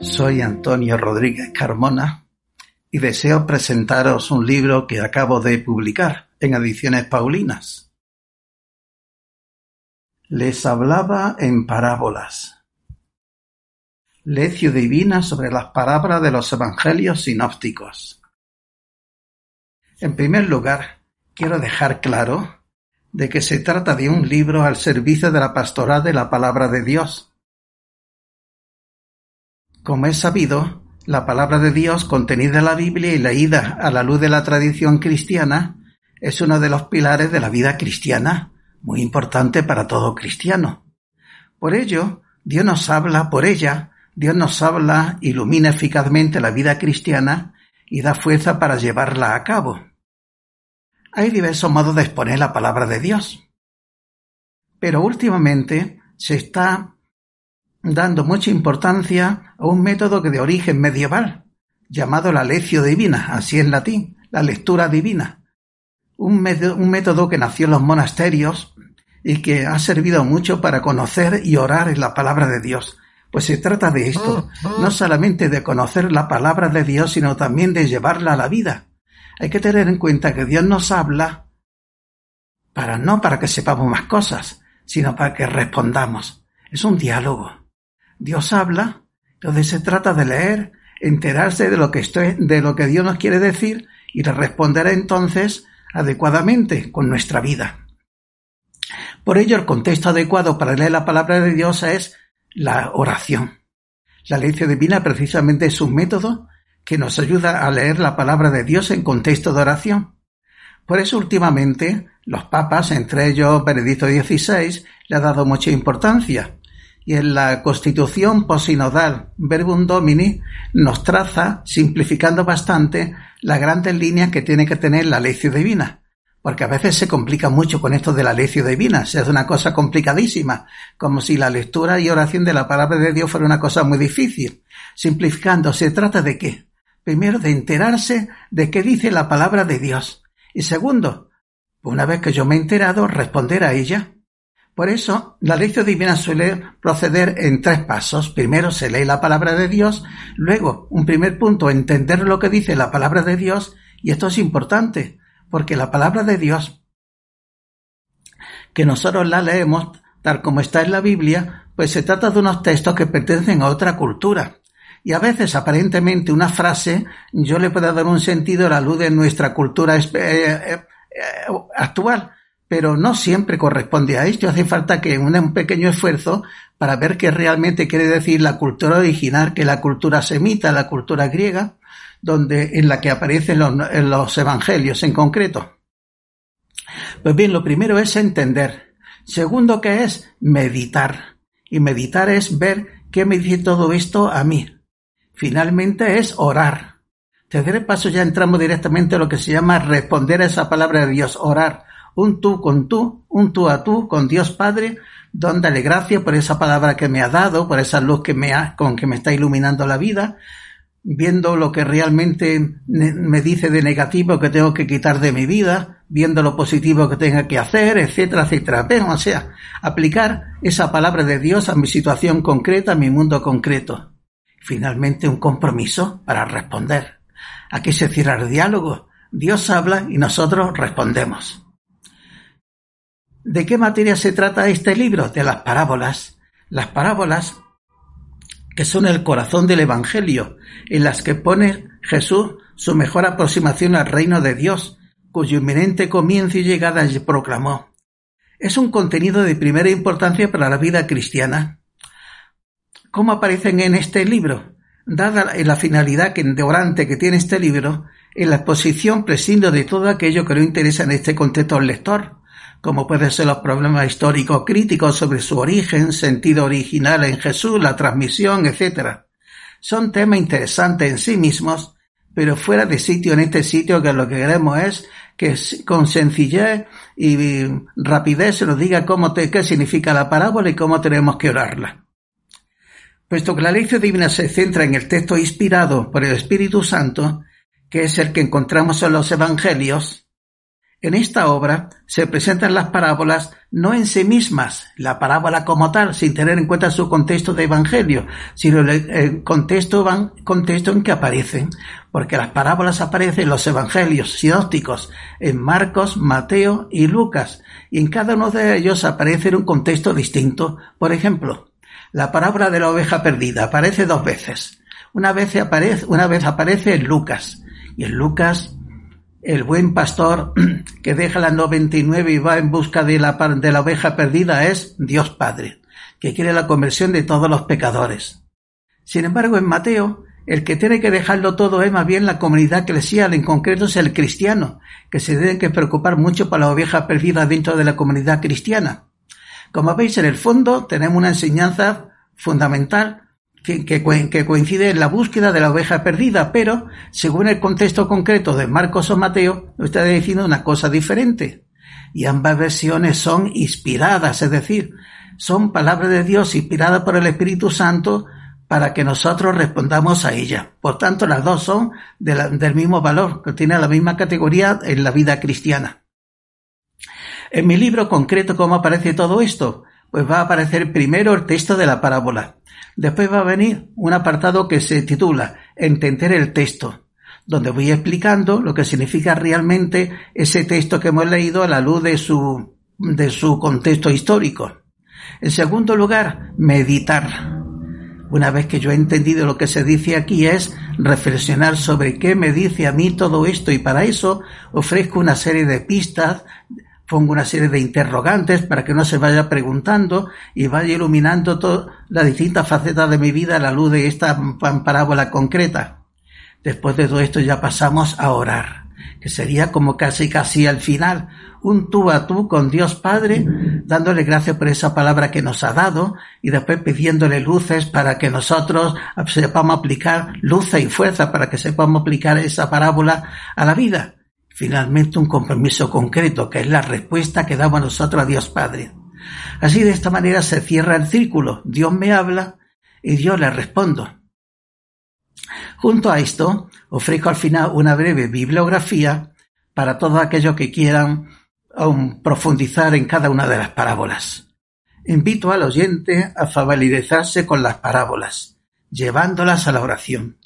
Soy Antonio Rodríguez Carmona y deseo presentaros un libro que acabo de publicar en Ediciones Paulinas. Les hablaba en parábolas. Lección divina sobre las palabras de los evangelios sinópticos. En primer lugar, quiero dejar claro de que se trata de un libro al servicio de la pastoral de la palabra de Dios. Como es sabido, la palabra de Dios contenida en la Biblia y leída a la luz de la tradición cristiana es uno de los pilares de la vida cristiana, muy importante para todo cristiano. Por ello, Dios nos habla por ella, Dios nos habla, ilumina eficazmente la vida cristiana y da fuerza para llevarla a cabo. Hay diversos modos de exponer la palabra de Dios. Pero últimamente se está dando mucha importancia a un método que de origen medieval, llamado la lección divina, así en latín, la lectura divina. Un, un método que nació en los monasterios y que ha servido mucho para conocer y orar en la palabra de Dios. Pues se trata de esto, no solamente de conocer la palabra de Dios, sino también de llevarla a la vida. Hay que tener en cuenta que Dios nos habla para no para que sepamos más cosas, sino para que respondamos. Es un diálogo. Dios habla, entonces se trata de leer, enterarse de lo que estoy, de lo que Dios nos quiere decir y de responder entonces adecuadamente con nuestra vida. Por ello, el contexto adecuado para leer la palabra de Dios es la oración. La lección divina precisamente es un método que nos ayuda a leer la palabra de Dios en contexto de oración. Por eso últimamente los papas, entre ellos Benedicto XVI, le ha dado mucha importancia y en la Constitución posinodal Verbum Domini nos traza, simplificando bastante, las grandes líneas que tiene que tener la lección divina. Porque a veces se complica mucho con esto de la lección divina, se hace una cosa complicadísima, como si la lectura y oración de la palabra de Dios fuera una cosa muy difícil. Simplificando, se trata de qué? Primero, de enterarse de qué dice la palabra de Dios. Y segundo, una vez que yo me he enterado, responder a ella. Por eso, la lección divina suele proceder en tres pasos. Primero se lee la palabra de Dios, luego, un primer punto, entender lo que dice la palabra de Dios, y esto es importante, porque la palabra de Dios, que nosotros la leemos tal como está en la Biblia, pues se trata de unos textos que pertenecen a otra cultura. Y a veces, aparentemente, una frase yo le puedo dar un sentido a la luz de nuestra cultura eh, eh, eh, actual pero no siempre corresponde a esto. Hace falta que un pequeño esfuerzo para ver qué realmente quiere decir la cultura original, que la cultura semita, la cultura griega, donde, en la que aparecen los, los evangelios en concreto. Pues bien, lo primero es entender. Segundo, que es meditar. Y meditar es ver qué me dice todo esto a mí. Finalmente es orar. Tercer paso ya entramos directamente a lo que se llama responder a esa palabra de Dios, orar un tú con tú, un tú a tú con Dios Padre, dándole gracias por esa palabra que me ha dado, por esa luz que me ha, con que me está iluminando la vida, viendo lo que realmente me dice de negativo que tengo que quitar de mi vida, viendo lo positivo que tenga que hacer, etcétera, etcétera. Pero, o sea, aplicar esa palabra de Dios a mi situación concreta, a mi mundo concreto. Finalmente, un compromiso para responder. Aquí se cierra el diálogo. Dios habla y nosotros respondemos. ¿De qué materia se trata este libro? De las parábolas. Las parábolas que son el corazón del Evangelio, en las que pone Jesús su mejor aproximación al reino de Dios, cuyo inminente comienzo y llegada proclamó. Es un contenido de primera importancia para la vida cristiana. ¿Cómo aparecen en este libro? dada la finalidad que orante que tiene este libro, en la exposición prescindo de todo aquello que no interesa en este contexto al lector, como pueden ser los problemas históricos críticos sobre su origen, sentido original en Jesús, la transmisión, etc. Son temas interesantes en sí mismos, pero fuera de sitio en este sitio que lo que queremos es que con sencillez y rapidez se nos diga cómo qué significa la parábola y cómo tenemos que orarla. Puesto que la lección divina se centra en el texto inspirado por el Espíritu Santo, que es el que encontramos en los Evangelios, en esta obra se presentan las parábolas no en sí mismas, la parábola como tal, sin tener en cuenta su contexto de evangelio, sino el contexto, en que aparecen, porque las parábolas aparecen en los evangelios sinópticos, en Marcos, Mateo y Lucas, y en cada uno de ellos aparece en un contexto distinto. Por ejemplo, la parábola de la oveja perdida aparece dos veces. Una vez aparece, una vez aparece en Lucas, y en Lucas el buen pastor que deja la 99 y va en busca de la, de la oveja perdida es Dios Padre, que quiere la conversión de todos los pecadores. Sin embargo, en Mateo, el que tiene que dejarlo todo es más bien la comunidad eclesial, en concreto es el cristiano, que se tiene que preocupar mucho por la oveja perdida dentro de la comunidad cristiana. Como veis, en el fondo tenemos una enseñanza fundamental que, coincide en la búsqueda de la oveja perdida, pero según el contexto concreto de Marcos o Mateo, está diciendo una cosa diferente. Y ambas versiones son inspiradas, es decir, son palabras de Dios inspiradas por el Espíritu Santo para que nosotros respondamos a ella. Por tanto, las dos son del mismo valor, que tienen la misma categoría en la vida cristiana. En mi libro concreto, ¿cómo aparece todo esto? Pues va a aparecer primero el texto de la parábola, Después va a venir un apartado que se titula Entender el texto, donde voy explicando lo que significa realmente ese texto que hemos leído a la luz de su, de su contexto histórico. En segundo lugar, meditar. Una vez que yo he entendido lo que se dice aquí es reflexionar sobre qué me dice a mí todo esto y para eso ofrezco una serie de pistas pongo una serie de interrogantes para que uno se vaya preguntando y vaya iluminando todas las distintas facetas de mi vida a la luz de esta parábola concreta. Después de todo esto ya pasamos a orar, que sería como casi casi al final, un tú a tú con Dios Padre, dándole gracias por esa palabra que nos ha dado y después pidiéndole luces para que nosotros sepamos aplicar luces y fuerza para que sepamos aplicar esa parábola a la vida finalmente un compromiso concreto, que es la respuesta que damos nosotros a Dios Padre. Así de esta manera se cierra el círculo. Dios me habla y yo le respondo. Junto a esto, ofrezco al final una breve bibliografía para todos aquellos que quieran profundizar en cada una de las parábolas. Invito al oyente a familiarizarse con las parábolas, llevándolas a la oración.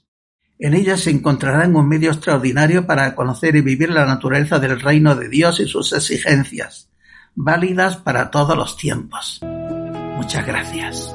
En ellas se encontrarán un medio extraordinario para conocer y vivir la naturaleza del reino de Dios y sus exigencias, válidas para todos los tiempos. Muchas gracias.